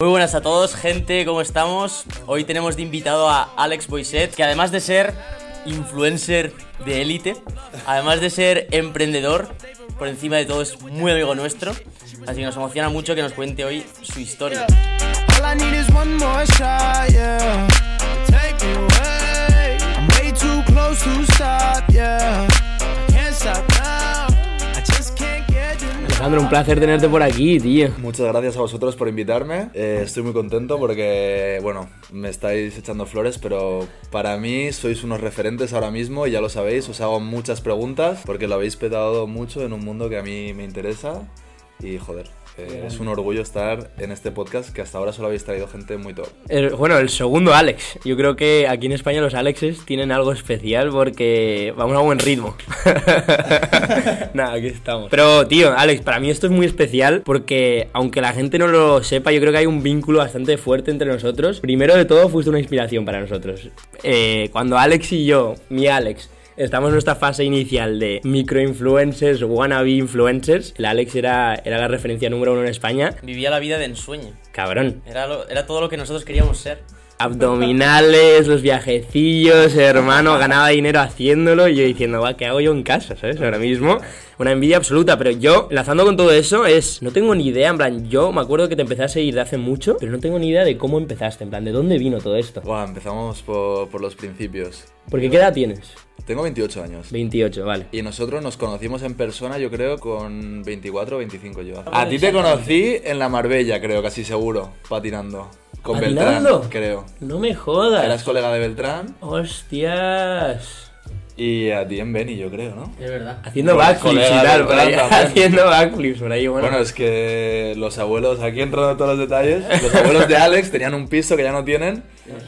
Muy buenas a todos, gente, ¿cómo estamos? Hoy tenemos de invitado a Alex Boiset, que además de ser influencer de élite, además de ser emprendedor, por encima de todo es muy amigo nuestro, así que nos emociona mucho que nos cuente hoy su historia. Alejandro, un placer tenerte por aquí, tío. Muchas gracias a vosotros por invitarme. Eh, estoy muy contento porque, bueno, me estáis echando flores, pero para mí sois unos referentes ahora mismo y ya lo sabéis. Os hago muchas preguntas porque lo habéis petado mucho en un mundo que a mí me interesa. Y joder, eh, es un orgullo estar en este podcast que hasta ahora solo habéis traído gente muy top. Bueno, el segundo Alex. Yo creo que aquí en España los Alexes tienen algo especial porque vamos a buen ritmo. Nada, aquí estamos. Pero, tío, Alex, para mí esto es muy especial porque, aunque la gente no lo sepa, yo creo que hay un vínculo bastante fuerte entre nosotros. Primero de todo, fuiste una inspiración para nosotros. Eh, cuando Alex y yo, mi Alex, Estamos en nuestra fase inicial de microinfluencers, wannabe influencers. El Alex era, era la referencia número uno en España. Vivía la vida de ensueño, Cabrón. era, lo- era todo lo que nosotros queríamos ser. abdominales, los viajecillos, hermano, ganaba dinero haciéndolo y yo diciendo, va, ¿qué hago yo en casa? ¿Sabes? Ahora mismo, una envidia absoluta, pero yo, enlazando con todo eso, es, no tengo ni idea, en plan, yo me acuerdo que te empecé a seguir de hace mucho, pero no tengo ni idea de cómo empezaste, en plan, de dónde vino todo esto. Buah, empezamos por, por los principios. Porque, ¿qué edad tienes? Tengo 28 años. 28, vale. Y nosotros nos conocimos en persona, yo creo, con 24 o 25 yo. A ti te conocí en la Marbella, creo, casi seguro, patinando. Con ¿Patinando? Beltrán, creo. No me jodas. Eras colega de Beltrán Hostias. Y a ti en Beni, yo creo, ¿no? Es verdad. Haciendo Bueno, backflips y tal, por ahí. Haciendo backflips por ahí, bueno. Bueno, es que los abuelos, aquí entrando en todos los detalles, los abuelos de Alex tenían un piso que ya no tienen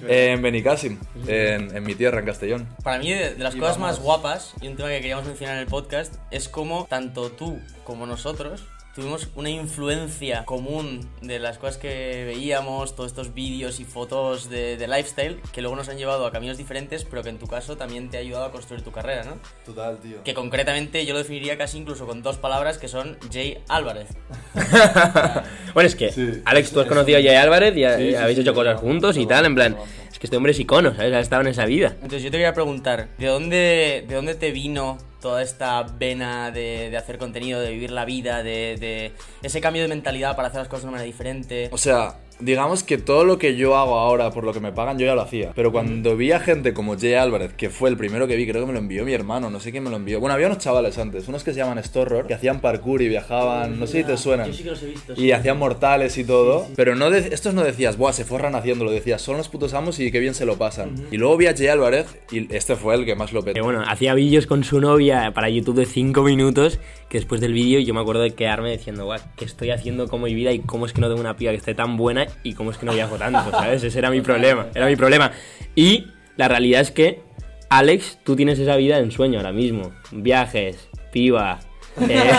en Benicàssim, en, en mi tierra, en Castellón. Para mí, de, de las cosas más guapas, y un tema que queríamos mencionar en el podcast, es como tanto tú como nosotros tuvimos una influencia común de las cosas que veíamos, todos estos vídeos y fotos de, de lifestyle, que luego nos han llevado a caminos diferentes, pero que en tu caso también te ha ayudado a construir tu carrera, ¿no? Total, tío. Que concretamente yo lo definiría casi incluso con dos palabras que son Jay Álvarez. bueno, es que, Sí. Alex, tú has conocido a Jay Álvarez y, Sí, sí, habéis sí, hecho sí, cosas juntos y tal, en plan, que este hombre es icono, ¿sabes? Ha estado en esa vida. Entonces yo te quería preguntar, ¿de dónde, de dónde te vino toda esta vena de, de hacer contenido, de vivir la vida, de, de ese cambio de mentalidad para hacer las cosas de una manera diferente? O sea, digamos que todo lo que yo hago ahora por lo que me pagan, yo ya lo hacía. Pero cuando vi a gente como Jay Álvarez, que fue el primero que vi, creo que me lo envió mi hermano, no sé quién me lo envió. Bueno, había unos chavales antes, unos que se llaman Storror, que hacían parkour y viajaban, no sé si te suenan. que los he visto. Y hacían mortales y todo. Pero no de- estos no decías, buah, se forran haciéndolo. Decías, son los putos amos y qué bien se lo pasan. Y luego vi a Jay Álvarez y este fue el que más lo Que petó. bueno, hacía vídeos con su novia para YouTube de 5 minutos, que después del vídeo yo me acuerdo de quedarme diciendo, guau, ¿qué estoy haciendo con mi vida y cómo es que no tengo una piba que esté tan buena y cómo es que no viajo tanto, ¿sabes? Ese era mi problema, era mi problema. Y la realidad es que, Alex, tú tienes esa vida de ensueño ahora mismo. Viajes, piba... eh,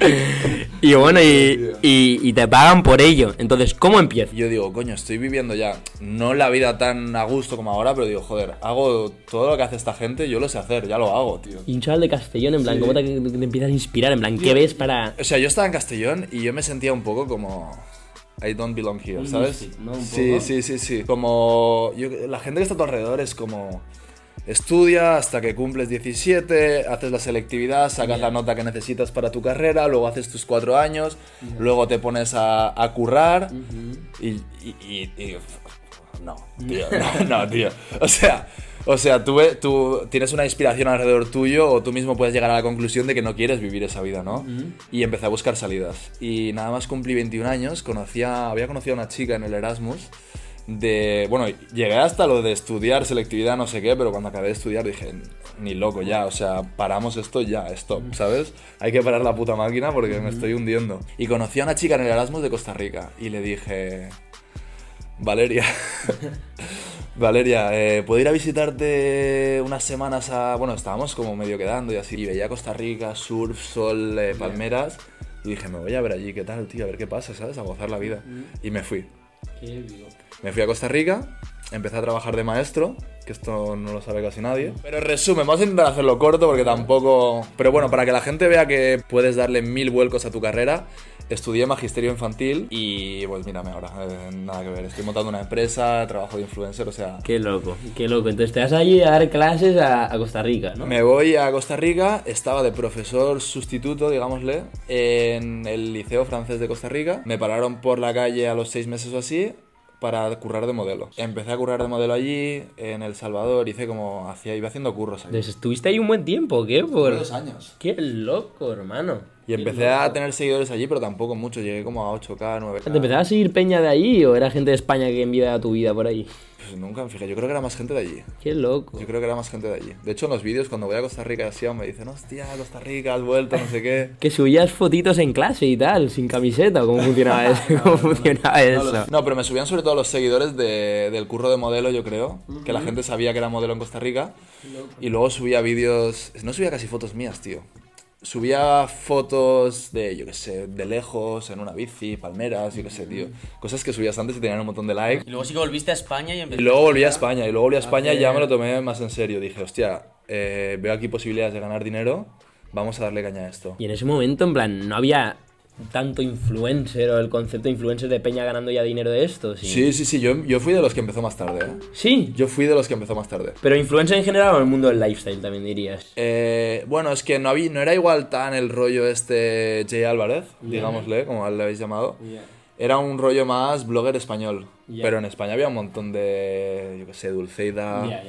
y bueno, y, y- y te pagan por ello. Entonces, ¿cómo empiezas? Yo digo, coño, estoy viviendo ya, no la vida tan a gusto como ahora, pero digo, joder, hago todo lo que hace esta gente, yo lo sé hacer, ya lo hago, tío. Y un chaval de Castellón, en plan, Sí. ¿cómo te, te empiezas a inspirar? En plan, ¿qué ves para...? O sea, yo estaba en Castellón y yo me sentía un poco como... I don't belong here, ¿sabes? misfit, ¿no? Un sí, sí, sí, sí. Como... yo- la gente que está a tu alrededor es como... Estudia hasta que cumples 17, haces la selectividad, sacas la nota que necesitas para tu carrera, luego haces tus cuatro años, luego te pones a, a currar y, y- y- y- No, tío, no, no, tío. O sea, o sea tú, tú tienes una inspiración alrededor tuyo o tú mismo puedes llegar a la conclusión de que no quieres vivir esa vida, ¿no? Y empecé a buscar salidas. Y nada más cumplí 21 años, conocía, había conocido a una chica en el Erasmus de... Bueno, llegué hasta lo de estudiar selectividad, no sé qué, pero cuando acabé de estudiar dije, ni loco ya, o sea, paramos esto ya, stop, ¿sabes? Hay que parar la puta máquina porque me estoy hundiendo. Y conocí a una chica en el Erasmus de Costa Rica y le dije, Valeria, Valeria, eh, ¿puedo ir a visitarte unas semanas a... Bueno, estábamos como medio quedando y así, y veía Costa Rica, surf, sol, eh, palmeras, y dije, me voy a ver allí, ¿qué tal, tío? A ver qué pasa, ¿sabes? A gozar la vida. Y me fui. Me fui a Costa Rica, empecé a trabajar de maestro, que esto no lo sabe casi nadie. Pero resumen, vamos a intentar hacerlo corto porque tampoco... Pero bueno, para que la gente vea que puedes darle mil vuelcos a tu carrera, estudié magisterio infantil y pues mírame ahora, eh, nada que ver. Estoy montando una empresa, trabajo de influencer, o sea... Qué loco, qué loco. Entonces te vas allí a dar clases a, a Costa Rica, ¿no? Me voy a Costa Rica, estaba de profesor sustituto, digámosle, en el Liceo Francés de Costa Rica. Me pararon por la calle a los seis meses o así para currar de modelo. Empecé a currar de modelo allí, en El Salvador, hice como, hacía, iba haciendo curros allí. Estuviste ahí un buen tiempo, ¿qué? Por... dos años. Qué loco, hermano. Y empecé a tener seguidores allí, pero tampoco mucho, llegué como a 8K, 9K. ¿Te empezaba a seguir peña de allí o era gente de España que enviaba tu vida por ahí? Pues nunca me fijé, yo creo que era más gente de allí. Qué loco. Yo creo que era más gente de allí. De hecho, en los vídeos, cuando voy a Costa Rica, así me dicen, hostia, Costa Rica, has vuelto, no sé qué. Que subías fotitos en clase y tal, sin camiseta, ¿cómo funcionaba eso? ¿Cómo funcionaba No, eso? los- no, pero me subían sobre todo los seguidores de- del curro de modelo, yo creo. Que la gente sabía que era modelo en Costa Rica. Y luego subía vídeos. No subía casi fotos mías, tío. Subía fotos de, yo qué sé, de lejos, en una bici, palmeras, yo qué sé, tío. Cosas que subías antes y tenían un montón de likes. Y luego sí que volviste a España y Y empezaste luego volví a España, y luego volví a España y ya me lo tomé más en serio. Dije, hostia, eh, veo aquí posibilidades de ganar dinero, vamos a darle caña a esto. Y en ese momento, en plan, no había tanto influencer o el concepto de influencer de peña ganando ya dinero de esto. Sí, Sí, sí, sí, yo, yo fui de los que empezó más tarde, ¿eh? Sí, Yo fui de los que empezó más tarde. pero influencer en general o el mundo del lifestyle también dirías. Eh, bueno, es que no, había, no era igual tan el rollo este Jay Álvarez, digámosle, como le habéis llamado. Era un rollo más blogger español. Pero en España había un montón de, yo qué sé, Dulceida,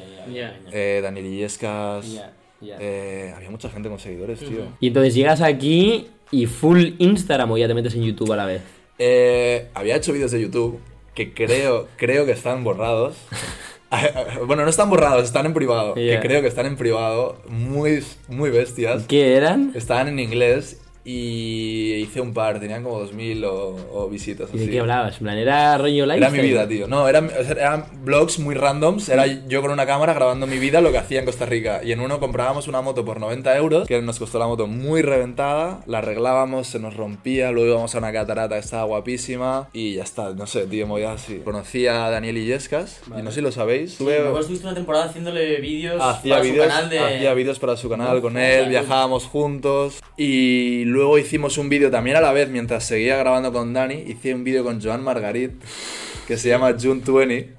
eh, Daniel Illescas. eh, había mucha gente con seguidores, tío. Y entonces llegas aquí y full Instagram o ya te metes en YouTube a la vez. Eh, había hecho vídeos de YouTube que creo, creo que están borrados. bueno, no están borrados, están en privado. Que creo que están en privado, muy, muy bestias. ¿Qué eran? Estaban en inglés y hice un par, tenían como 2000 o, o visitas. ¿Y de así. qué hablabas? En plan, era rollo Era lifestyle. mi vida, tío. No, eran, o sea, eran vlogs muy randoms. Era yo con una cámara grabando mi vida, lo que hacía en Costa Rica. Y en uno comprábamos una moto por 90 euros, que nos costó la moto muy reventada. La arreglábamos, se nos rompía. Luego íbamos a una catarata que estaba guapísima. Y ya está, no sé, tío, movía así. Conocí a Daniel Illescas, y no sé si lo sabéis. Tuve- Luego estuviste una temporada haciéndole vídeos para su canal de... hacía vídeos para su canal con él, viajábamos juntos y luego hicimos un vídeo también a la vez mientras seguía grabando con Dani, hice un vídeo con Joan Margarit que se llama June 20.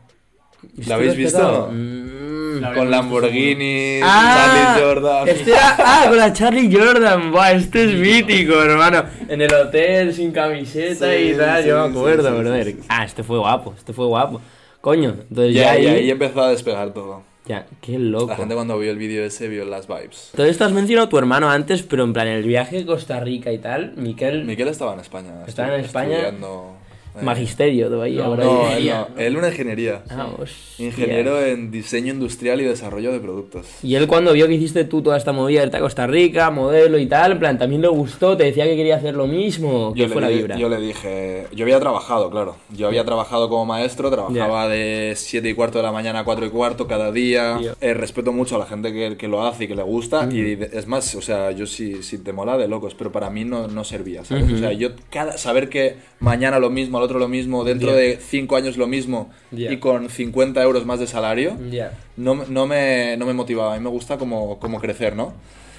¿Lo habéis visto? Mm. La Con Lamborghini, Ah, Charlie Jordan. Este era, ah, con la Charlie Jordan. Buah, este es mítico, hermano. En el hotel, sin camiseta Sí, y tal. sí, yo me acuerdo, sí, sí, brother. sí, sí. Ah, este fue guapo, este fue guapo. Coño, entonces ya, Ya, ahí. y ahí empezó a despegar todo. Ya, qué loco. La gente cuando vio el vídeo ese vio las vibes. Todo esto has mencionado a tu hermano antes, pero en plan, el viaje a Costa Rica y tal, Miquel, Miquel estaba en España. Estaba en España. estudiando, magisterio todavía. ahora No, él Ingeniería, no. Él una ingeniería. Ah, hostia. Ingeniero en diseño industrial y desarrollo de productos. Y él cuando vio que hiciste tú toda esta movida de Costa Rica, modelo y tal, en plan, también le gustó, te decía que quería hacer lo mismo, ¿qué Yo fue le, la di- vibra? yo le dije, yo había trabajado, claro. Yo había trabajado como maestro, trabajaba de 7 y cuarto de la mañana a 4 y cuarto cada día. Ya. Eh, respeto mucho a la gente que, que lo hace y que le gusta. Y de- es más, o sea, yo si, si te mola de locos, pero para mí no, no servía, ¿sabes? O sea, yo cada, saber que mañana lo mismo, al otro lo mismo, dentro Ya. de 5 años lo mismo Ya. y con 50 euros más de salario, Ya. no, no, me, no me motivaba. A mí me gusta como, como crecer, ¿no?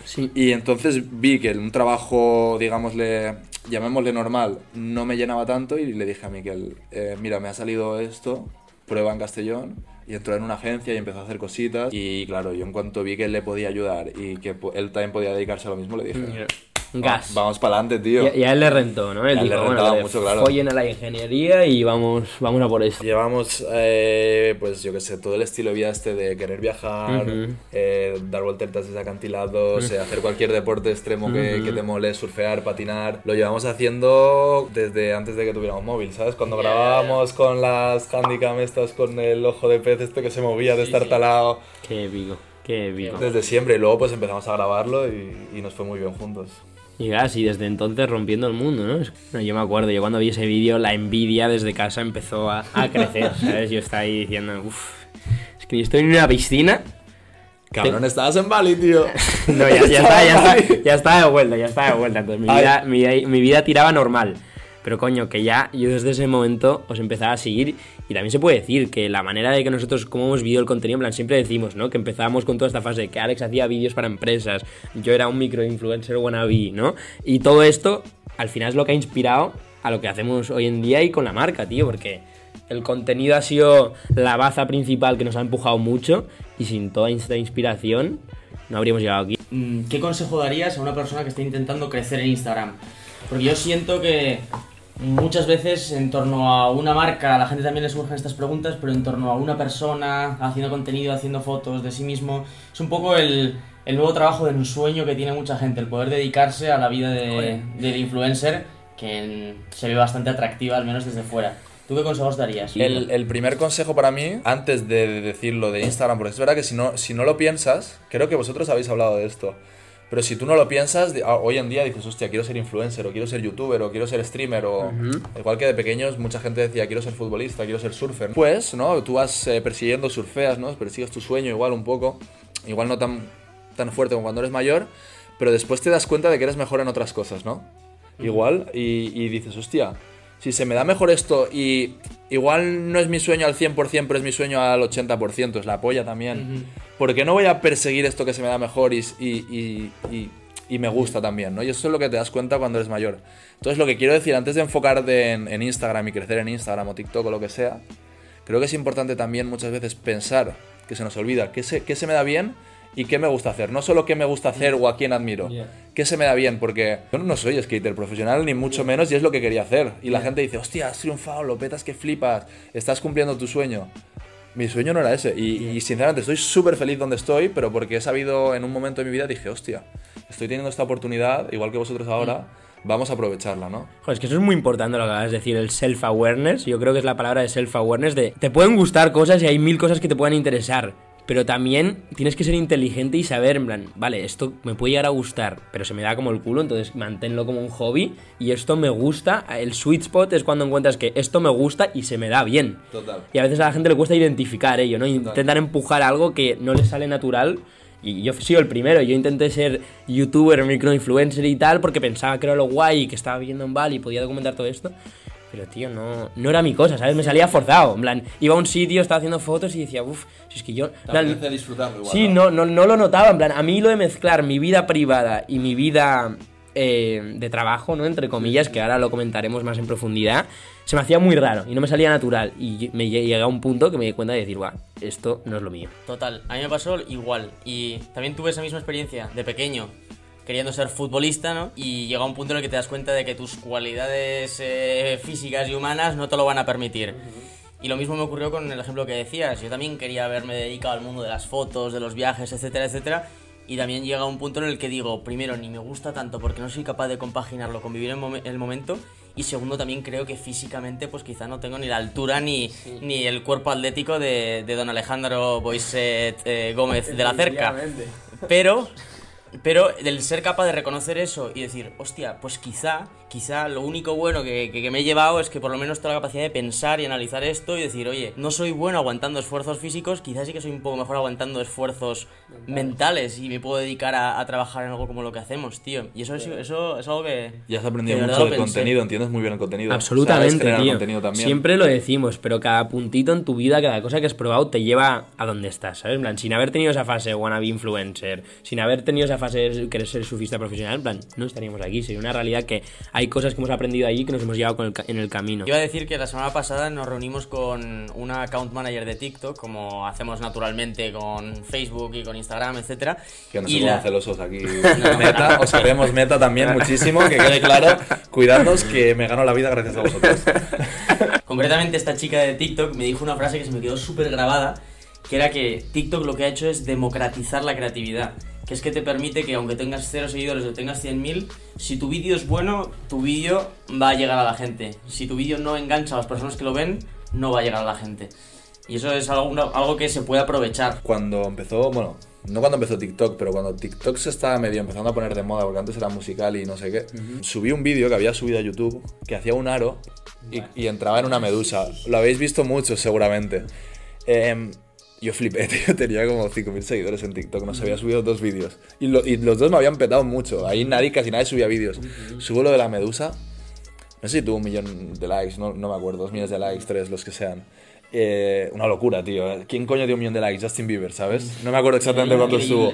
Sí. Y entonces vi que un trabajo, digámosle, llamémosle normal, no me llenaba tanto y le dije a Miquel, eh, mira, me ha salido esto, prueba en Castellón. Y entró en una agencia y empezó a hacer cositas. Y claro, yo en cuanto vi que él le podía ayudar y que él también podía dedicarse a lo mismo, le dije, Gas. vamos para adelante, tío. Y, y a él le rentó, ¿no? Él él le dijo, bueno, mucho, claro. follen a la ingeniería y vamos, vamos a por esto. Llevamos, eh, pues yo qué sé, todo el estilo de vida este de querer viajar, eh, dar vueltas desde acantilados, eh, hacer cualquier deporte extremo que, que te mole, surfear, patinar. Lo llevamos haciendo desde antes de que tuviéramos móvil, ¿sabes? Cuando grabábamos con las handicam estas, con el ojo de pez este que se movía de estar talado, Qué épico, qué épico. desde siempre. Y luego pues empezamos a grabarlo y, y nos fue muy bien juntos. Y gas, y desde entonces rompiendo el mundo, ¿no? Yo me acuerdo, yo cuando vi ese vídeo, la envidia desde casa empezó a, a crecer, ¿sabes? Yo estaba ahí diciendo, uff, es que yo estoy en una piscina. Cabrón, estabas en Bali, tío. No, ya, ya está, ya está, ya está de vuelta, ya está de vuelta. Entonces mi vida, mi, mi vida tiraba normal. Pero coño, que ya yo desde ese momento os empezaba a seguir y también se puede decir que la manera de que nosotros, como hemos vivido el contenido, en plan, siempre decimos, ¿no? Que empezábamos con toda esta fase, que Alex hacía vídeos para empresas, yo era un microinfluencer wannabe, ¿no? Y todo esto al final es lo que ha inspirado a lo que hacemos hoy en día y con la marca, tío, porque el contenido ha sido la baza principal que nos ha empujado mucho y sin toda esta inspiración no habríamos llegado aquí. Mm, ¿Qué consejo darías a una persona que esté intentando crecer en Instagram? Porque yo siento que muchas veces en torno a una marca, a la gente también le surgen estas preguntas, pero en torno a una persona haciendo contenido, haciendo fotos de sí mismo, es un poco el, el nuevo trabajo de un sueño que tiene mucha gente, el poder dedicarse a la vida de, del influencer, que se ve bastante atractiva, al menos desde fuera. ¿Tú qué consejos darías? El, el primer consejo para mí, antes de decirlo de Instagram, porque es verdad que si no, si no lo piensas, creo que vosotros habéis hablado de esto, pero si tú no lo piensas, ah, hoy en día dices, hostia, quiero ser influencer, o quiero ser youtuber, o quiero ser streamer, o igual que de pequeños mucha gente decía, quiero ser futbolista, quiero ser surfer. Pues, ¿no? Tú vas eh, persiguiendo, surfeas, ¿no? Persigues tu sueño igual un poco, igual no tan, tan fuerte como cuando eres mayor, pero después te das cuenta de que eres mejor en otras cosas, ¿no? Igual, y, y dices, hostia, si se me da mejor esto y igual no es mi sueño al 100%, pero es mi sueño al 80%, es la polla también. ¿Por qué no voy a perseguir esto que se me da mejor y, y, y- y- y me gusta también? ¿no? Y eso es lo que te das cuenta cuando eres mayor. Entonces lo que quiero decir, antes de enfocarte en, en Instagram y crecer en Instagram o TikTok o lo que sea, creo que es importante también muchas veces pensar, que se nos olvida, qué se, qué se me da bien y qué me gusta hacer. No solo qué me gusta hacer o a quién admiro, qué se me da bien, porque yo no soy skater profesional, ni mucho menos, y es lo que quería hacer. Y la gente dice, hostia, has triunfado, lo petas que flipas, estás cumpliendo tu sueño. Mi sueño no era ese, y, y sinceramente estoy súper feliz donde estoy, pero porque he sabido en un momento de mi vida, dije, hostia, estoy teniendo esta oportunidad, igual que vosotros ahora, vamos a aprovecharla, ¿no? Joder, es que eso es muy importante lo que acabas de decir, el self-awareness. Yo creo que es la palabra de self-awareness de te pueden gustar cosas y hay mil cosas que te puedan interesar. Pero también tienes que ser inteligente y saber, en plan, vale, esto me puede llegar a gustar, pero se me da como el culo, entonces manténlo como un hobby y esto me gusta. El sweet spot es cuando encuentras que esto me gusta y se me da bien. Total. Y a veces a la gente le cuesta identificar ello, ¿no? Intentan empujar algo que no les sale natural. Y yo he sido el primero, yo intenté ser youtuber, microinfluencer y tal, porque pensaba que era lo guay y que estaba viviendo en Bali y podía documentar todo esto. Pero, tío, no, no era mi cosa, ¿sabes? Me salía forzado. En plan, iba a un sitio, estaba haciendo fotos y decía, uff, si es que yo. en plan, disfrutarlo igual. Sí, no, no, no lo notaba. En plan, a mí lo de mezclar mi vida privada y mi vida eh, de trabajo, ¿no? Entre comillas, que ahora lo comentaremos más en profundidad, se me hacía muy raro y no me salía natural. Y me lle- llegué a un punto que me di cuenta de decir, guau, esto no es lo mío. Total, a mí me pasó igual. Y también tuve esa misma experiencia de pequeño, queriendo ser futbolista, ¿no? Y llega un punto en el que te das cuenta de que tus cualidades eh, físicas y humanas no te lo van a permitir. Y lo mismo me ocurrió con el ejemplo que decías. Yo también quería haberme dedicado al mundo de las fotos, de los viajes, etcétera, etcétera. Y también llega un punto en el que digo, primero, ni me gusta tanto porque no soy capaz de compaginarlo con vivir el, momen- el momento. Y segundo, también creo que físicamente, pues quizá no tengo ni la altura ni, ni el cuerpo atlético de, de don Alejandro Boiset eh, Gómez de la Cerca. Pero, pero el ser capaz de reconocer eso y decir, hostia, pues quizá, quizá lo único bueno que, que- que me he llevado es que por lo menos tengo la capacidad de pensar y analizar esto y decir, oye, no soy bueno aguantando esfuerzos físicos, quizás sí que soy un poco mejor aguantando esfuerzos mentales y me puedo dedicar a, a trabajar en algo como lo que hacemos, tío. Y eso, es- eso es algo que... Ya has aprendido de mucho lo de pensé. contenido, entiendes muy bien el contenido. Absolutamente, crear tío. contenido también. Siempre lo decimos, pero cada puntito en tu vida, cada cosa que has probado te lleva a donde estás, ¿sabes? En plan, sin haber tenido esa fase wannabe influencer, sin haber tenido esa fase de querer ser surfista profesional, en plan, no estaríamos aquí. Sería una realidad que hay cosas que hemos aprendido allí que nos hemos llevado con el en el camino. Iba a decir que la semana pasada nos reunimos con una account manager de TikTok, como hacemos naturalmente con Facebook y con Instagram, etcétera. Que no Y se la- celosos aquí. Meta, os queremos meta también muchísimo, que quede claro. Cuidadnos que me gano la vida gracias a vosotros. Concretamente esta chica de TikTok me dijo una frase que se me quedó súper grabada, que era que TikTok lo que ha hecho es democratizar la creatividad. Que es que te permite que aunque tengas cero seguidores o tengas 100.000, si tu vídeo es bueno, tu vídeo va a llegar a la gente. Si tu vídeo no engancha a las personas que lo ven, no va a llegar a la gente. Y eso es algo, algo que se puede aprovechar. Cuando empezó, bueno, no cuando empezó TikTok, pero cuando TikTok se estaba medio empezando a poner de moda, porque antes era musical y no sé qué, subí un vídeo que había subido a YouTube que hacía un aro y, y entraba en una medusa. Lo habéis visto mucho seguramente. Em, yo flipé, tío, tenía como 5.000 seguidores en TikTok, nos había subido dos vídeos. Y, lo- y los dos me habían petado mucho, ahí nadie, casi nadie subía vídeos. Subo lo de la medusa, no sé si tuvo un millón de likes, no, no me acuerdo, dos millones de likes, tres, los que sean. Eh, una locura, tío. ¿Quién coño dio un millón de likes? Justin Bieber, ¿sabes? No me acuerdo exactamente cuánto estuvo.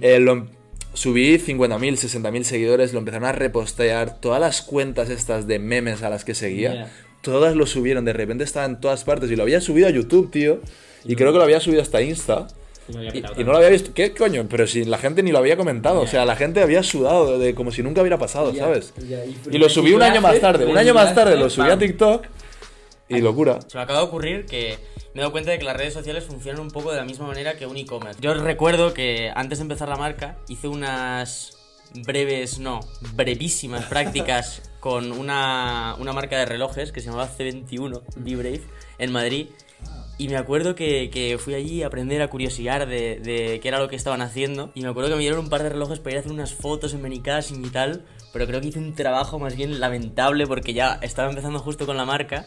Eh, lo, subí 50.000, 60.000 seguidores, lo empezaron a repostear. Todas las cuentas estas de memes a las que seguía. Todas lo subieron. De repente estaba en todas partes y lo había subido a YouTube, tío. Y creo que lo había subido hasta Insta. Y, y no lo había visto. ¿Qué coño? Pero si la gente ni lo había comentado. O sea, la gente había sudado de, de como si nunca hubiera pasado, ¿sabes? Y lo subí un año más tarde. Un año más tarde lo subí a TikTok. Y locura. Se me acaba de ocurrir que me he dado cuenta de que las redes sociales funcionan un poco de la misma manera que un e-commerce. Yo recuerdo que antes de empezar la marca hice unas breves, no, brevísimas prácticas con una, una marca de relojes que se llamaba C21, B-Brave, en Madrid. Y me acuerdo que, que fui allí a aprender a curiosear de, de qué era lo que estaban haciendo. Y me acuerdo que me dieron un par de relojes para ir a hacer unas fotos en Benicassim y tal. Pero creo que hice un trabajo más bien lamentable porque ya estaba empezando justo con la marca.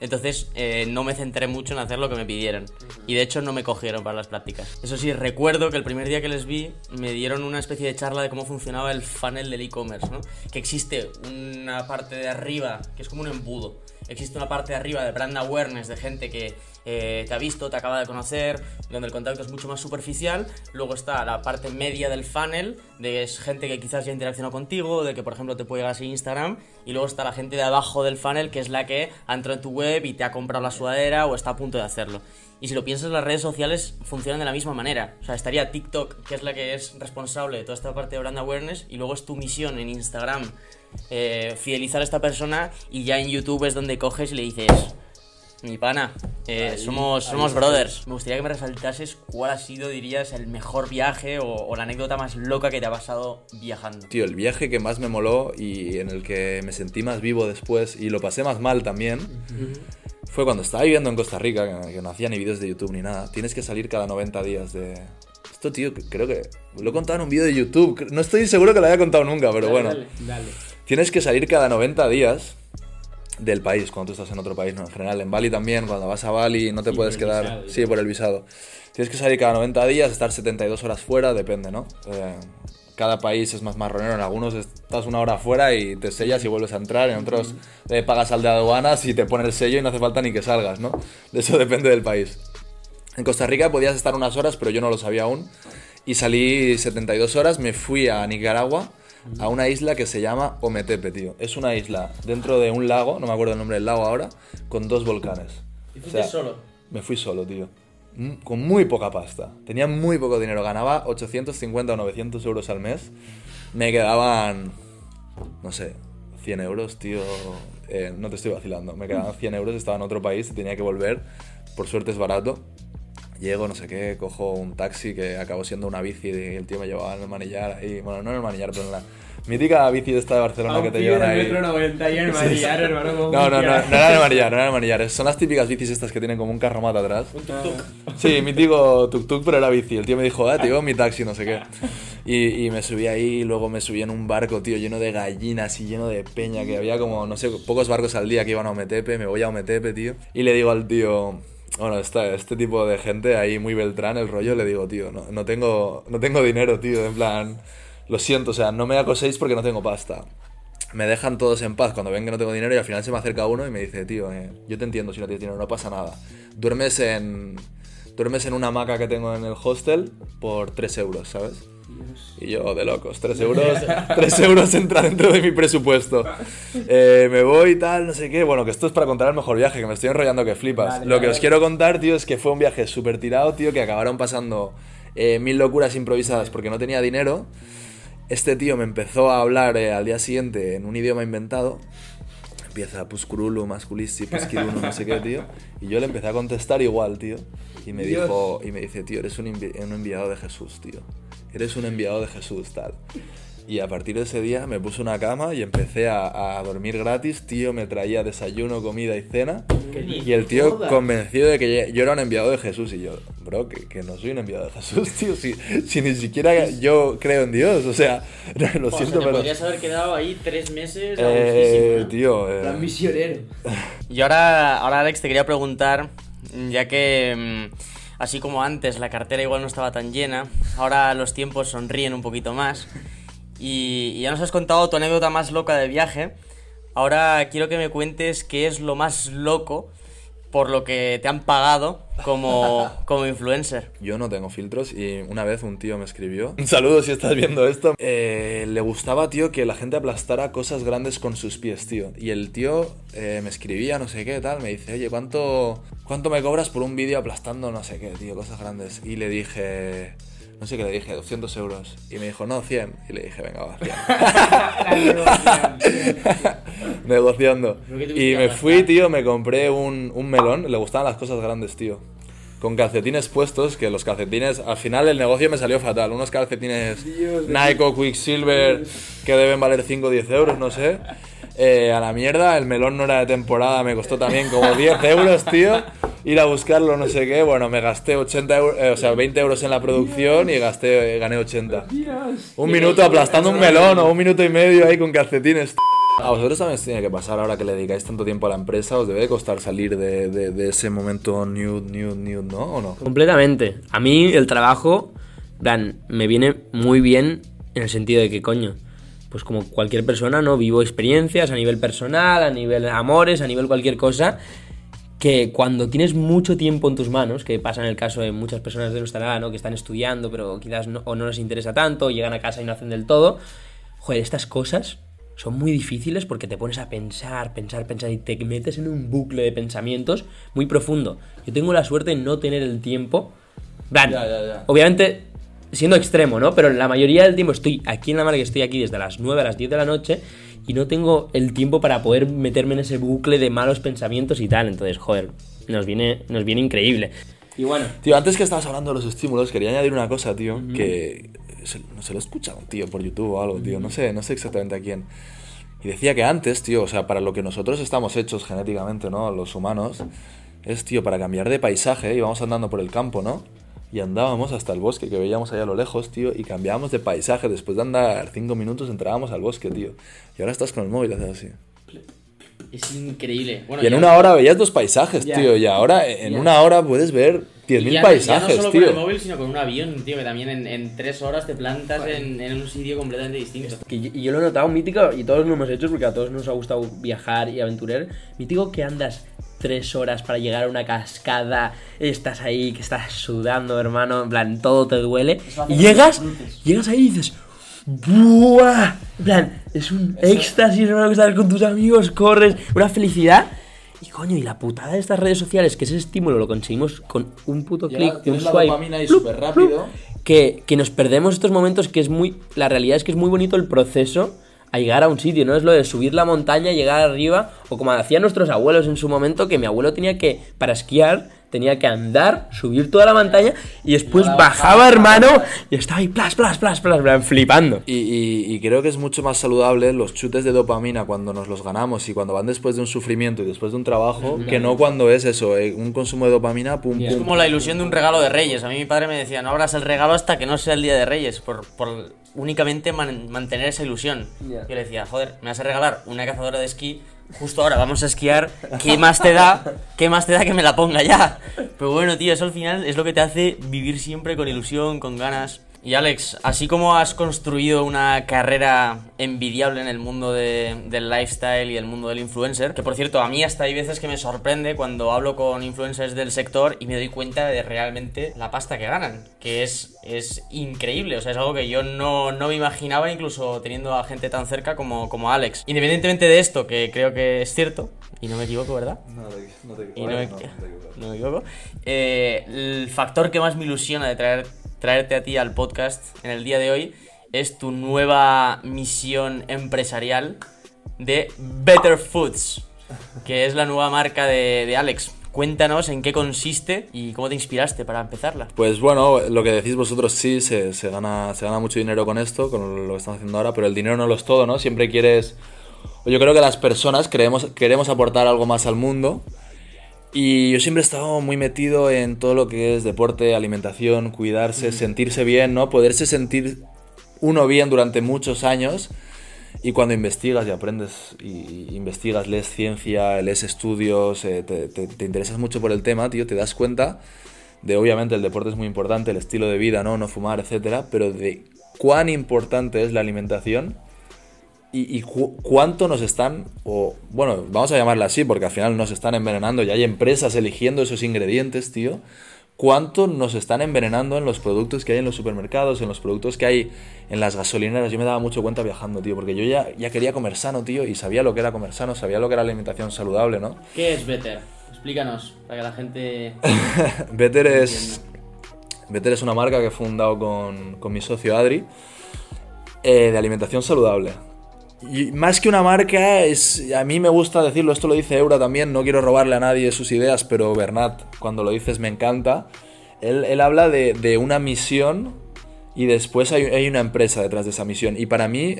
Entonces eh, no me centré mucho en hacer lo que me pidieron. Y de hecho no me cogieron para las prácticas. Eso sí, recuerdo que el primer día que les vi me dieron una especie de charla de cómo funcionaba el funnel del e-commerce, ¿no? Que existe una parte de arriba que es como un embudo. Existe una parte de arriba de brand awareness de gente que eh, te ha visto, te acaba de conocer, donde el contacto es mucho más superficial. Luego está la parte media del funnel, de es gente que quizás ya interaccionó contigo, de que por ejemplo te puede llegar así Instagram. Y luego está la gente de abajo del funnel, que es la que ha entrado en tu web y te ha comprado la sudadera o está a punto de hacerlo. Y si lo piensas, las redes sociales funcionan de la misma manera. O sea, estaría TikTok, que es la que es responsable de toda esta parte de brand awareness, y luego es tu misión en Instagram eh, fidelizar a esta persona, y ya en YouTube es donde coges y le dices, mi pana, eh, somos, somos brothers. Me gustaría que me resaltases cuál ha sido, dirías, el mejor viaje o, o la anécdota más loca que te ha pasado viajando. Tío, el viaje que más me moló y en el que me sentí más vivo después y lo pasé más mal también fue cuando estaba viviendo en Costa Rica, que, que no hacía ni vídeos de YouTube ni nada. Tienes que salir cada 90 días de... Esto, tío, creo que lo he contado en un vídeo de YouTube. No estoy seguro que lo haya contado nunca, pero bueno. Dale. Tienes que salir cada 90 días del país, cuando tú estás en otro país, ¿no? En general, en Bali también, cuando vas a Bali no te Sí, puedes quedar... visado sí, por el visado. Tienes que salir cada 90 días, estar 72 horas fuera, depende, ¿no? Eh, cada país es más marronero, en algunos estás una hora fuera y te sellas y vuelves a entrar, en otros eh, pagas al de aduanas y te pone el sello y no hace falta ni que salgas, ¿no? De eso depende del país. En Costa Rica podías estar unas horas, pero yo no lo sabía aún. Y salí 72 horas, me fui a Nicaragua, a una isla que se llama Ometepe, tío. Es una isla dentro de un lago, no me acuerdo el nombre del lago ahora, con dos volcanes. ¿Y O fuiste sea, solo? Me fui solo, tío. Mm, Con muy poca pasta. Tenía muy poco dinero. Ganaba 850 o 900 euros al mes. Me quedaban, no sé, 100 euros, tío. Eh, no te estoy vacilando. Me quedaban 100 euros, estaba en otro país, tenía que volver. Por suerte es barato. Llego, no sé qué, cojo un taxi que acabó siendo una bici y el tío me llevaba en el manillar ahí. Bueno, no en el manillar, pero en la mítica bici de esta de Barcelona que te llevan ahí. metro 90 y el manillar, hermano. ¿cómo No, no, no, no era el manillar, no era el manillar. Son las típicas bicis estas que tienen como un carromato atrás. Un tuk-tuk. Sí, mítico tuk-tuk, pero era bici. El tío me dijo, ah, te llevo mi taxi, no sé qué. Y, y me subí ahí, y luego me subí en un barco, tío, lleno de gallinas y lleno de peña, que había como, no sé, pocos barcos al día que iban a Ometepe. Me voy a Ometepe, tío. Y le digo al tío, bueno, este tipo de gente ahí muy Beltrán, el rollo, le digo, tío, no, no, tengo, no tengo dinero, tío, en plan, lo siento, o sea, no me acoséis porque no tengo pasta me dejan todos en paz cuando ven que no tengo dinero y al final se me acerca uno y me dice, tío, eh, yo te entiendo si no tienes dinero, no pasa nada. Duermes en, duermes en una hamaca que tengo en el hostel por 3 euros, ¿sabes? Y yo, de locos, 3 euros, 3 euros entra dentro de mi presupuesto. Eh, me voy y tal, no sé qué. Bueno, que esto es para contar el mejor viaje, que me estoy enrollando que flipas. Vale, Lo que os quiero contar, tío, es que fue un viaje súper tirado, tío, que acabaron pasando eh, mil locuras improvisadas porque no tenía dinero. Este tío me empezó a hablar eh, al día siguiente en un idioma inventado. Empieza Puscurulu, Masculisti, Pusquirulu, no sé qué, tío. Y yo le empecé a contestar igual, tío. Y me Dios. dijo, y me dice, tío, eres un, envi- un enviado de Jesús, tío. Eres un enviado de Jesús, tal. Y a partir de ese día me puse una cama y empecé a, a dormir gratis. Tío, me traía desayuno, comida y cena. Y el tío Joder. convencido de que yo era un enviado de Jesús. Y yo, bro, que, que no soy un enviado de Jesús, tío. Si, si ni siquiera yo creo en Dios. O sea, lo O sea, siento, te pero... podrías haber quedado ahí tres meses Eh, tío, eh, Plan misionero. Y ahora, ahora, Alex, te quería preguntar, ya que mm, así como antes la cartera igual no estaba tan llena, ahora los tiempos sonríen un poquito más. Y, y ya nos has contado tu anécdota más loca de viaje. Ahora quiero que me cuentes qué es lo más loco por lo que te han pagado como, como influencer. Yo no tengo filtros y una vez un tío me escribió. Un saludo si estás viendo esto. Eh, le gustaba, tío, que la gente aplastara cosas grandes con sus pies, tío. Y el tío eh, me escribía, no sé qué, tal. Me dice, oye, ¿cuánto, ¿cuánto me cobras por un vídeo aplastando no sé qué, tío? Cosas grandes. Y le dije... No sé qué le dije, 200 euros. Y me dijo, no, 100. Y le dije, venga, va, 100. Negociando. Y me fui, tío, me compré un, un melón. Le gustaban las cosas grandes, tío. Con calcetines puestos, que los calcetines, al final el negocio me salió fatal. Unos calcetines Nike o Quicksilver que deben valer 5 o 10 euros, no sé. Eh, a la mierda, el melón no era de temporada, me costó también como 10 euros, tío. Ir a buscarlo, no sé qué. Bueno, me gasté 80 euros, o sea, 20 euros en la producción y gasté, eh, gané 80. Un minuto aplastando un melón o un minuto y medio ahí con calcetines. A vosotros también os tiene que pasar ahora que le dedicáis tanto tiempo a la empresa, os debe de costar salir de, de- de ese momento nude, nude, nude, ¿no? ¿O no? Completamente. A mí el trabajo, plan, me viene muy bien en el sentido de que, coño, pues como cualquier persona, ¿no? Vivo experiencias a nivel personal, a nivel amores, a nivel cualquier cosa, que cuando tienes mucho tiempo en tus manos, que pasa en el caso de muchas personas de nuestra edad, ¿no? Que están estudiando, pero quizás no, o no les interesa tanto, llegan a casa y no hacen del todo, joder, estas cosas son muy difíciles porque te pones a pensar, pensar, pensar y te metes en un bucle de pensamientos muy profundo. Yo tengo la suerte de no tener el tiempo. en plan, Ya, ya, ya. Obviamente, siendo extremo, ¿no? Pero la mayoría del tiempo estoy aquí en la mar que estoy aquí desde las 9 a las 10 de la noche y no tengo el tiempo para poder meterme en ese bucle de malos pensamientos y tal. Entonces, joder, nos viene, nos viene increíble. Y bueno, Tío, antes que estabas hablando de los estímulos, quería añadir una cosa, tío, que se, no se lo he escuchado, tío, por YouTube o algo, tío, no sé, no sé exactamente a quién. Y decía que antes, tío, o sea, para lo que nosotros estamos hechos genéticamente, ¿no? Los humanos, es, tío, para cambiar de paisaje, íbamos andando por el campo, ¿no? Y andábamos hasta el bosque, que veíamos allá a lo lejos, tío, y cambiábamos de paisaje. Después de andar cinco minutos entrábamos al bosque, tío. Y ahora estás con el móvil, haces así. Es increíble. Bueno, Y en ya- una hora veías dos paisajes, tío. Y ahora en una hora puedes ver 10.000 ya- paisajes, ya no solo tío. con el móvil, sino con un avión, tío, que también en, en tres horas te plantas en, en un sitio completamente distinto. yo, y yo lo he notado mítico y todos lo hemos hecho porque a todos nos ha gustado viajar y aventurar. Mítico que andas tres horas para llegar a una cascada, estás ahí, que estás sudando, hermano, en plan, todo te duele. Y llegas, llegas ahí y dices, ¡buah! En plan, es un éxtasis, hermano, que estás con tus amigos, corres, una felicidad. Y coño, y la putada de estas redes sociales, que ese estímulo lo conseguimos con un puto clic, un la swipe. dopamina ahí plup, superrápido. plup, que, que nos perdemos estos momentos que es muy... La realidad es que es muy bonito el proceso a llegar a un sitio, no es lo de subir la montaña, llegar arriba, o como hacían nuestros abuelos en su momento, que mi abuelo tenía que, para esquiar, tenía que andar, subir toda la montaña y después bajaba, hermano, y estaba ahí, plas, plas, plas, plas, plas, flipando. Y, y- y creo que es mucho más saludable los chutes de dopamina cuando nos los ganamos y cuando van después de un sufrimiento y después de un trabajo, que no cuando es eso, eh, un consumo de dopamina, pum, Yeah. Es pum. como la ilusión de un regalo de Reyes. A mí mi padre me decía, no abras el regalo hasta que no sea el día de Reyes, por, por únicamente man- mantener esa ilusión. Yeah. Yo le decía, joder, me vas a regalar una cazadora de esquí, justo ahora vamos a esquiar, ¿qué más te da? ¿Qué más te da que me la ponga ya? Pero bueno, tío, eso al final es lo que te hace vivir siempre con ilusión, con ganas. Y Alex, así como has construido una carrera envidiable en el mundo de- del lifestyle y el mundo del influencer, que por cierto, a mí hasta hay veces que me sorprende cuando hablo con influencers del sector y me doy cuenta de realmente la pasta que ganan, que es, es increíble, o sea, es algo que yo no, no me imaginaba incluso teniendo a gente tan cerca como, como Alex. Independientemente de esto, que creo que es cierto, y no me equivoco, ¿verdad? No te- no te Y no me, no, no te equivocas. no me equivoco. Eh, el factor que más me ilusiona de traer, traerte a ti al podcast en el día de hoy es tu nueva misión empresarial de Better Foods, que es la nueva marca de, de Alex. Cuéntanos en qué consiste y cómo te inspiraste para empezarla. Pues bueno, lo que decís vosotros sí, se, gana, mucho dinero con esto, con lo que estamos haciendo ahora, pero el dinero no lo es todo, ¿no? Siempre quieres... Yo creo que las personas queremos aportar algo más al mundo y yo siempre he estado muy metido en todo lo que es deporte, alimentación, cuidarse, sentirse bien, ¿no? Poderse sentir uno bien durante muchos años y cuando investigas y aprendes y y investigas, lees ciencia, lees estudios, eh, te, te- te interesas mucho por el tema, tío, te das cuenta de obviamente el deporte es muy importante, el estilo de vida, ¿no? No fumar, etcétera, pero de cuán importante es la alimentación y, y cu- cuánto nos están, o bueno, vamos a llamarla así porque al final nos están envenenando y hay empresas eligiendo esos ingredientes, tío. ¿Cuánto nos están envenenando en los productos que hay en los supermercados, en los productos que hay en las gasolineras? Yo me daba mucho cuenta viajando, tío, porque yo ya, ya quería comer sano, tío, y sabía lo que era comer sano, sabía lo que era alimentación saludable, ¿no? ¿Qué es Better? Explícanos, para que la gente... Better es, Better es una marca que he fundado con, con mi socio Adri eh, de alimentación saludable. Y más que una marca, es, a mí me gusta decirlo, esto lo dice Eura también, no quiero robarle a nadie sus ideas, pero Bernat, cuando lo dices me encanta. Él, él habla de, de una misión y después hay, hay una empresa detrás de esa misión. Y para mí,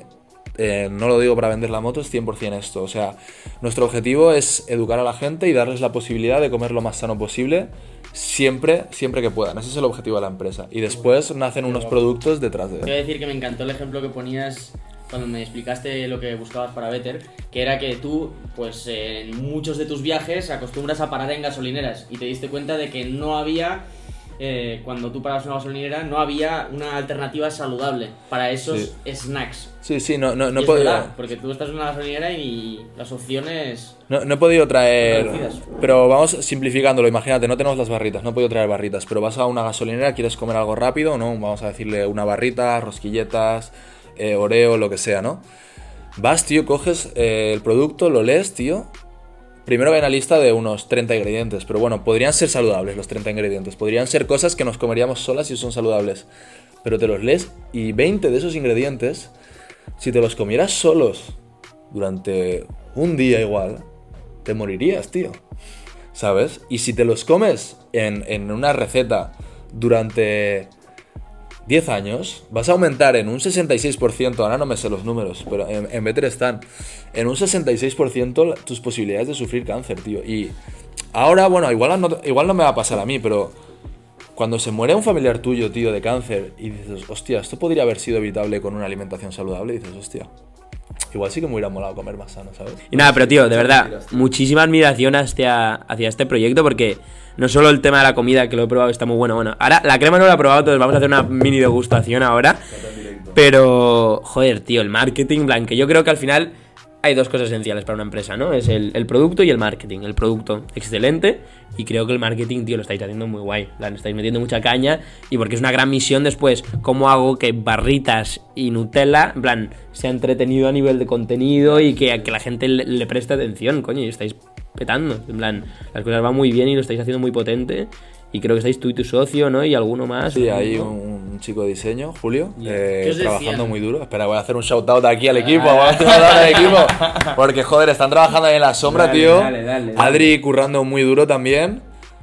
eh, no lo digo para vender la moto, es 100% esto. O sea, nuestro objetivo es educar a la gente y darles la posibilidad de comer lo más sano posible siempre, siempre que puedan. Ese es el objetivo de la empresa. Y después nacen unos productos detrás de Quiero él. decir que me encantó el ejemplo que ponías cuando me explicaste lo que buscabas para Better, que era que tú, pues en muchos de tus viajes acostumbras a parar en gasolineras y te diste cuenta de que no había, eh, cuando tú parabas en una gasolinera, no había una alternativa saludable para esos snacks. Sí, sí, no, no, no he podido- verdad, porque tú estás en una gasolinera y las opciones... No, no he podido traer. Reducidas. Pero vamos simplificándolo. Imagínate, no tenemos las barritas, no he podido traer barritas. Pero vas a una gasolinera, quieres comer algo rápido, ¿no? Vamos a decirle una barrita, rosquilletas, eh, oreo, lo que sea, ¿no? Vas, tío, coges eh, el producto, lo lees, tío. Primero hay una lista de unos 30 ingredientes, pero bueno, podrían ser saludables los 30 ingredientes. Podrían ser cosas que nos comeríamos solas y son saludables. Pero te los lees y 20 de esos ingredientes, si te los comieras solos durante un día igual, te morirías, tío. ¿Sabes? Y si te los comes en, en una receta durante 10 años, vas a aumentar en un 66%, ahora no me sé los números, pero en, en Better están, en un 66% la- tus posibilidades de sufrir cáncer, tío. Y ahora, bueno, igual no, igual no me va a pasar a mí, pero cuando se muere un familiar tuyo, tío, de cáncer, y dices, hostia, esto podría haber sido evitable con una alimentación saludable, dices, hostia, igual sí que me hubiera molado comer más sano, ¿sabes? Y nada, pero tío, de verdad, muchísima admiración hacia, hacia este proyecto porque no solo el tema de la comida, que lo he probado, está muy bueno. Bueno, ahora la crema no la he probado, entonces vamos a hacer una mini degustación ahora. Pero, joder, tío, el marketing, que yo creo que al final hay dos cosas esenciales para una empresa, ¿no? Es el, el producto y el marketing. El producto, excelente, y creo que el marketing, tío, lo estáis haciendo muy guay. Plan, estáis metiendo mucha caña, y porque es una gran misión después, ¿cómo hago que barritas y Nutella, en plan, sea entretenido a nivel de contenido y que, que la gente le, le preste atención, coño, y estáis petando. En plan, las cosas van muy bien y lo estáis haciendo muy potente. Y creo que estáis tú y tu socio, ¿no? Y alguno más. Sí, hay un, un chico de diseño, Julio, eh, ¿Qué os trabajando decían? muy duro. Espera, voy a hacer un shout out aquí al equipo, a un shout out al equipo. Porque, joder, están trabajando ahí en la sombra, Dale, tío. dale, dale, dale. Adri currando muy duro también.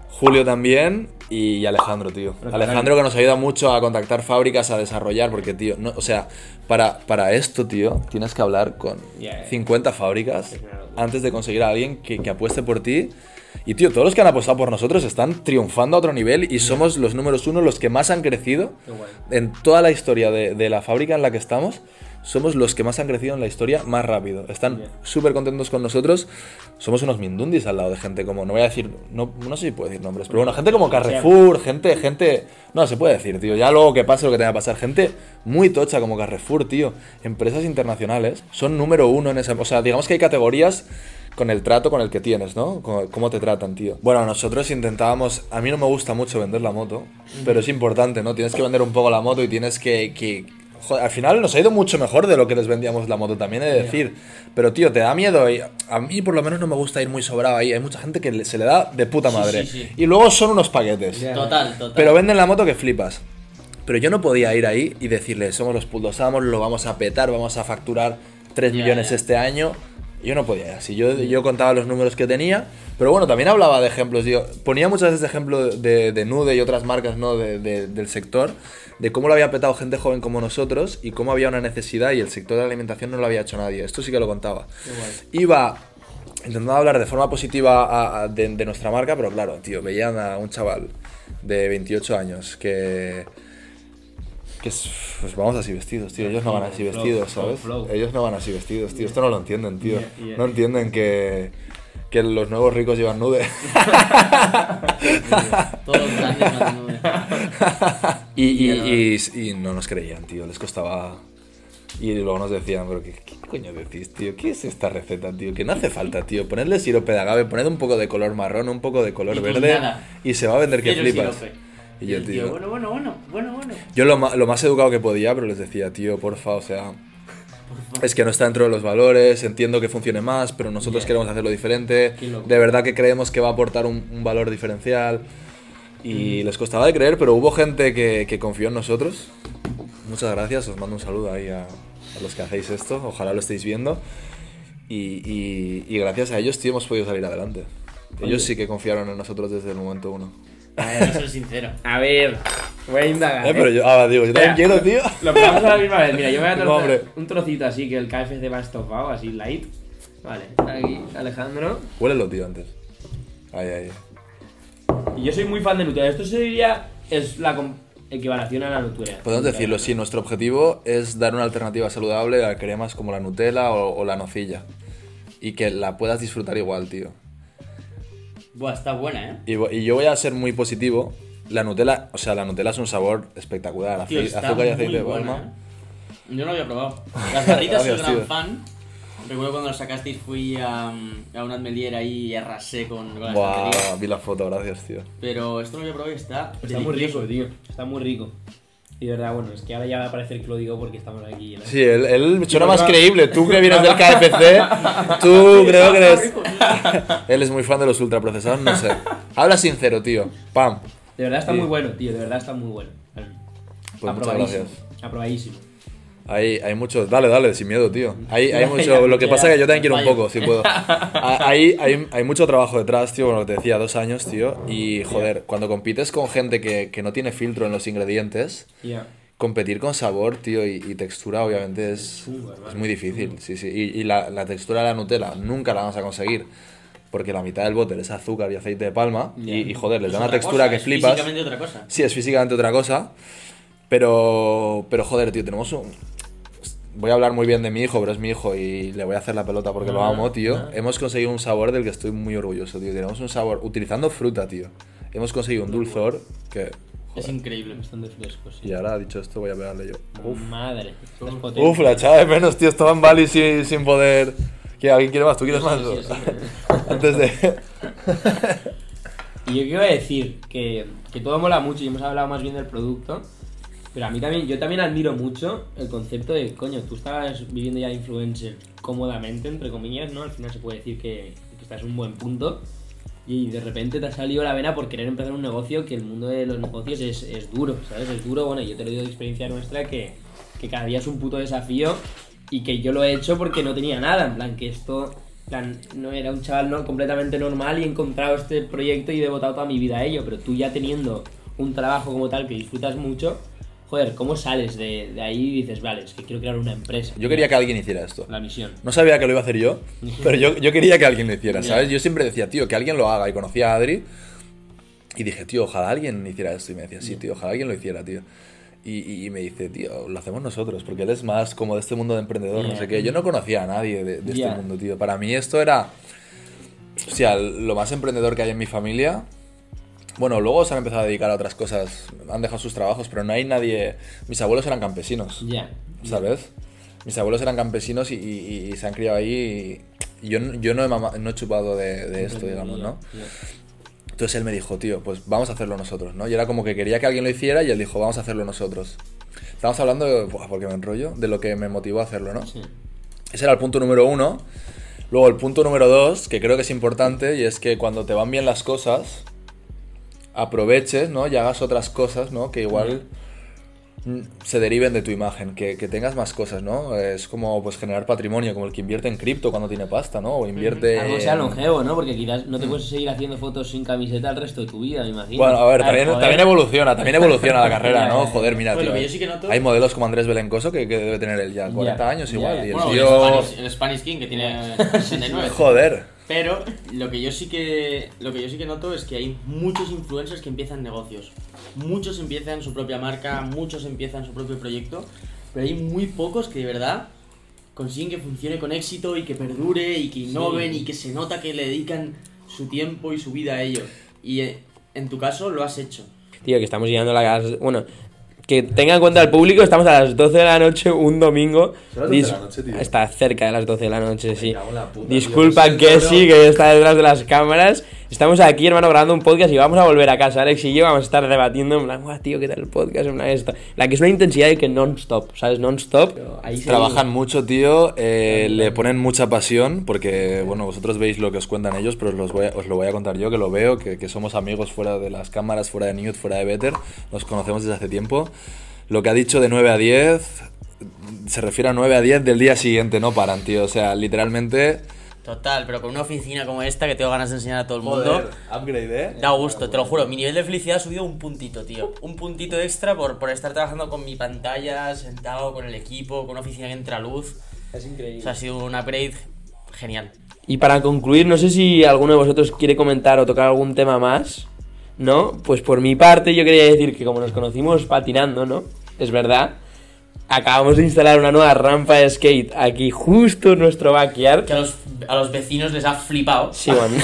Julio también. Y Alejandro, tío. Alejandro que nos ayuda mucho a contactar fábricas, a desarrollar, porque, tío, no, o sea, para, para esto, tío, tienes que hablar con Ya, ya. 50 fábricas antes de conseguir a alguien que, que apueste por ti. Y, tío, todos los que han apostado por nosotros están triunfando a otro nivel y somos los números uno, los que más han crecido en toda la historia de, de la fábrica en la que estamos. Somos los que más han crecido en la historia más rápido. Están súper contentos con nosotros. Somos unos mindundis al lado de gente como, no voy a decir, no, no sé si puedo decir nombres, pero bueno, gente como Carrefour, gente, gente, no, se puede decir, tío, ya luego que pase lo que tenga que pasar, gente muy tocha como Carrefour, tío, empresas internacionales, son número uno en esa, o sea, digamos que hay categorías con el trato con el que tienes, ¿no? Con- Cómo te tratan, tío. Bueno, nosotros intentábamos, a mí no me gusta mucho vender la moto, pero es importante, ¿no? Tienes que vender un poco la moto y tienes que... que joder, al final nos ha ido mucho mejor de lo que les vendíamos la moto, también he de decir. Pero, tío, te da miedo y a mí por lo menos no me gusta ir muy sobrado ahí. Hay mucha gente que se le da de puta madre. sí, sí. Y luego son unos paquetes. Total, total. Pero venden la moto que flipas. Pero yo no podía ir ahí y decirle, somos los putos amos, lo vamos a petar, vamos a facturar 3 Ya, millones este año. Yo no podía así. Yo, yo contaba los números que tenía. Pero bueno, también hablaba de ejemplos. Yo ponía muchas veces de ejemplo de, de Nude y otras marcas ¿no? de- de- del sector. De cómo lo había petado gente joven como nosotros y cómo había una necesidad y el sector de la alimentación no lo había hecho nadie. Esto sí que lo contaba. Iba intentando hablar de forma positiva a- a- de, de nuestra marca, pero claro, tío, veían a un chaval de 28 años que. Que es, pues vamos así vestidos, tío. Ellos no van así vestidos, ¿sabes? Ellos no van así vestidos, tío. Esto no lo entienden, tío. No entienden que. que los nuevos ricos llevan nude. Todos grandes, no, no, no. y, y, y- y no nos creían, tío. Les costaba. Y luego nos decían, pero ¿qué, qué coño decís, tío? ¿Qué es esta receta, tío? Que no hace falta, tío. Ponedle sirope de agave, poned un poco de color marrón, un poco de color Y pues verde nada. y se va a vender que flipas. sirope. Y yo, el tío, Bueno, bueno, bueno, bueno, bueno. yo lo, más educado que podía, pero les decía, tío, porfa, o sea, es que no está dentro de los valores, entiendo que funcione más, pero nosotros Ya. queremos hacerlo diferente. De verdad que creemos que va a aportar un, un valor diferencial. Y les costaba de creer, pero hubo gente que, que confió en nosotros. Muchas gracias, os mando un saludo ahí a, a los que hacéis esto, ojalá lo estéis viendo. Y, y- y gracias a ellos, tío, hemos podido salir adelante. Ellos sí que confiaron en nosotros desde el momento uno. Ser sincero. A ver, voy a indagar. Eh, pero yo, ah, digo, yo también quiero, tío. Lo probamos a la misma vez. Mira, yo me voy a trozar un trocito así que el KFC va estofado, así light. Vale, aquí Alejandro. Huélelo, tío, antes. Ahí, ahí. Y yo soy muy fan de Nutella. Esto se diría es la equivalación a la Nutella. Podemos decirlo, sí, nuestro objetivo es dar una alternativa saludable a cremas como la Nutella o, o la nocilla. Y que la puedas disfrutar igual, tío. Buah, está buena, ¿eh? Y, yo voy a ser muy positivo. La Nutella, o sea, la Nutella es un sabor espectacular. Tío, Acei- está azúcar y aceite muy de buena, palma. ¿eh? Yo no lo había probado. Las barritas soy gran tío. fan. Recuerdo cuando las sacasteis fui a, a una atmelier ahí y arrasé con, con la Buah, estantería. vi la foto, gracias, tío. Pero esto no lo había probado y está Está muy rico, tío. Está muy rico. Y de verdad, bueno, es que ahora ya va a parecer que lo digo porque estamos aquí. ¿no? Sí, él, él suena más creíble. Tú que vienes del KFC, tú creo que eres... Él es muy fan de los ultraprocesados, no sé. Habla sincero, tío. Pam. De verdad está Sí. muy bueno, tío. De verdad está muy bueno. Pues muchas Aprobadísimo. gracias. Aprobadísimo. Hay, hay mucho. Dale, dale, sin miedo, tío. Hay, hay mucho. Lo que pasa es que yo también quiero un poco, si puedo. Ha- Hay, hay, hay mucho trabajo detrás, tío. Bueno, te decía, dos años, tío. Y joder, cuando compites con gente que, que no tiene filtro en los ingredientes, competir con sabor, tío, y, y textura, obviamente, es, es muy difícil. Sí, sí. Y, y la, la textura de la Nutella nunca la vamos a conseguir. Porque la mitad del bote es azúcar y aceite de palma. Ya. Y, y, joder, les Es da una textura cosa, que es flipas. Físicamente otra cosa. Sí, es físicamente otra cosa. Pero, pero joder, tío, tenemos un... Voy a hablar muy bien de mi hijo, pero es mi hijo y le voy a hacer la pelota porque lo Ah, amo, tío. ah. Hemos conseguido un sabor del que estoy muy orgulloso, tío. Tenemos un sabor, utilizando fruta, tío. Hemos conseguido un dulzor que... Es increíble. Bastante fresco, sí. Y ahora, dicho esto, voy a pegarle yo. Uf, Madre. Uf la echaba de menos, tío. Estaba en Bali sin, sin poder... ¿Qué, ¿Alguien quiere más? ¿Tú quieres más? Sí, sí, sí. Antes de... Y yo quiero decir que, que todo mola mucho y hemos hablado más bien del producto. Pero a mí también, yo también admiro mucho el concepto de, coño, tú estabas viviendo ya influencer cómodamente, entre comillas, ¿no? Al final se puede decir que, que estás en un buen punto. Y de repente te ha salido la vena por querer empezar un negocio que el mundo de los negocios es, es duro, ¿sabes? Es duro, bueno, yo te lo digo de experiencia nuestra que, que cada día es un puto desafío y que yo lo he hecho porque no tenía nada, en plan que esto, plan, no era un chaval no, completamente normal y he encontrado este proyecto y he devotado toda mi vida a ello, pero tú ya teniendo un trabajo como tal que disfrutas mucho, joder, ¿cómo sales de, de ahí y dices, vale, es que quiero crear una empresa? Yo quería que alguien hiciera esto. La misión. No sabía que lo iba a hacer yo, pero yo, yo quería que alguien lo hiciera. ¿sabes? Yo siempre decía, tío, que alguien lo haga. Y conocí a Adri y dije, tío, ojalá alguien hiciera esto. Y me decía, sí, tío, ojalá alguien lo hiciera, tío. Y, y me dice, tío, lo hacemos nosotros, porque él es más como de este mundo de emprendedor, no Ya. sé qué. Yo no conocía a nadie de, de Ya. este mundo, tío. Para mí esto era, o sea, lo más emprendedor que hay en mi familia. Bueno, luego se han empezado a dedicar a otras cosas, han dejado sus trabajos, pero no hay nadie... Mis abuelos eran campesinos. Ya. ¿sabes? Mis abuelos eran campesinos y, y- y se han criado ahí y yo, no- yo no, he mama- no he chupado de, de esto, digamos, ¿no? Entonces él me dijo, tío, pues vamos a hacerlo nosotros, ¿no? Y era como que quería que alguien lo hiciera y él dijo, vamos a hacerlo nosotros. Estamos hablando, de, buah, porque me enrollo, de lo que me motivó a hacerlo, ¿no? Sí. Ese era el punto número uno. Luego el punto número dos, que creo que es importante, y es que cuando te van bien las cosas, aproveches, ¿no? Y hagas otras cosas, ¿no? Que igual se deriven de tu imagen, que, que tengas más cosas, ¿no? Es como pues generar patrimonio, como el que invierte en cripto cuando tiene pasta, ¿no? O invierte... Algo sea en- longevo, ¿no? Porque quizás no te puedes seguir haciendo fotos sin camiseta el resto de tu vida, me imagino. Bueno, a ver, también, evoluciona, también evoluciona la carrera, ¿no? Joder, mira, tío. yo sí que noto- Hay modelos como Andrés Belencoso que, que debe tener él ya 40 Ya, años ya, igual. ya. Y el Bueno, tío... el, Spanish, el Spanish King que tiene 69. Joder. Pero lo que yo sí que lo que yo sí que noto es que hay muchos influencers que empiezan negocios. Muchos empiezan su propia marca, muchos empiezan su propio proyecto, pero hay muy pocos que de verdad consiguen que funcione con éxito y que perdure y que innoven y que se nota que le dedican su tiempo y su vida a ello. Y eh, en tu caso lo has hecho. Tío, que estamos llegando a la gas. Bueno, que tenga en cuenta el público, estamos a las 12 de la noche un domingo. ¿Son las 12 de Dis- la noche, tío? Está cerca de las 12 de la noche, sí. cago en la puta, Disculpa tío, que sí, que está detrás de las cámaras. Estamos aquí, hermano, grabando un podcast y vamos a volver a casa. Alex y yo vamos a estar debatiendo en plan, "Guau, tío, ¿qué tal el podcast? En plan, esto. La que es una intensidad de que non-stop, ¿sabes? Non-stop. Ahí Trabajan mucho, tío, eh, le ponen mucha pasión, porque, bueno, vosotros veis lo que os cuentan ellos, pero os, los voy a, os lo voy a contar yo, que lo veo, que, que somos amigos fuera de las cámaras, fuera de Newt, fuera de Better, nos conocemos desde hace tiempo. Lo que ha dicho de 9 a 10, se refiere a 9 a 10 del día siguiente, no paran, tío, o sea, literalmente... Total, pero con una oficina como esta que tengo ganas de enseñar a todo el mundo. upgrade, ¿eh? Da gusto, te lo juro. Mi nivel de felicidad ha subido un puntito, tío. Un puntito extra por, por estar trabajando con mi pantalla, sentado con el equipo, con una oficina que entra luz. Es O increíble. sea, ha sido un upgrade genial. Y para concluir, no sé si alguno de vosotros quiere comentar o tocar algún tema más, ¿no? Pues por mi parte yo quería decir que como nos conocimos patinando, ¿no? Es verdad. Acabamos de instalar una nueva rampa de skate aquí justo en nuestro backyard. Que a los, a los vecinos les ha flipado. Sí, man.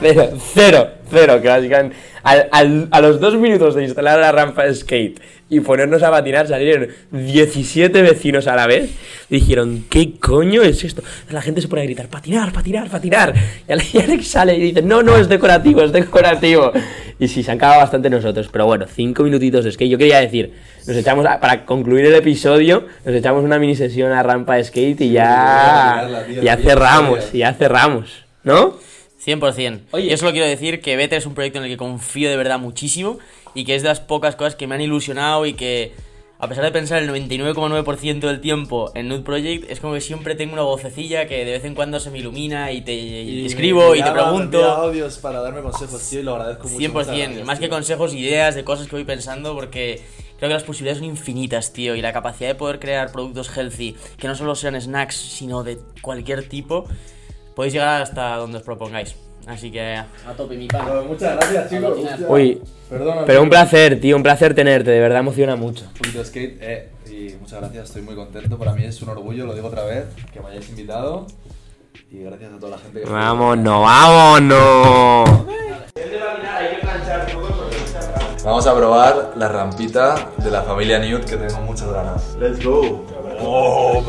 cero, cero, cero, que básicamente al- al- a los dos minutos de instalar la rampa de skate y ponernos a patinar salieron 17 vecinos a la vez. Dijeron, ¿qué coño es esto? La gente se pone a gritar, patinar, patinar, patinar. Y Ale- y Alex sale y dice, no, no, es decorativo, es decorativo. Y sí, se han cagado bastante nosotros. Pero bueno, cinco minutitos de skate. Yo quería decir, nos echamos, a- para concluir el episodio, nos echamos una mini sesión a rampa de skate y ya, tío, ya tío, cerramos, ya cerramos, ¿no? 100%. Oye. Yo solo quiero decir que Better es un proyecto en el que confío de verdad muchísimo y que es de las pocas cosas que me han ilusionado y que, a pesar de pensar el 99,9% del tiempo en Nude Project, es como que siempre tengo una vocecilla que de vez en cuando se me ilumina y te y escribo y te pregunto. audios para darme consejos, tío, y lo agradezco mucho. 100%, más que consejos, ideas de cosas que voy pensando, porque creo que las posibilidades son infinitas, tío, y la capacidad de poder crear productos healthy, que no solo sean snacks, sino de cualquier tipo, podéis llegar hasta donde os propongáis. Así que a tope mi pan. Muchas gracias, chicos. Uy, Perdona. pero un placer, tío, un placer tenerte, de verdad emociona mucho. Un poquito de skate, eh, y muchas gracias, estoy muy contento. Para mí es un orgullo, lo digo otra vez, que me hayáis invitado. Y gracias a toda la gente que Vámonos, vámonos. Vamos a probar la rampita de la familia Newt que tengo muchas ganas. Let's go. ¡Oh,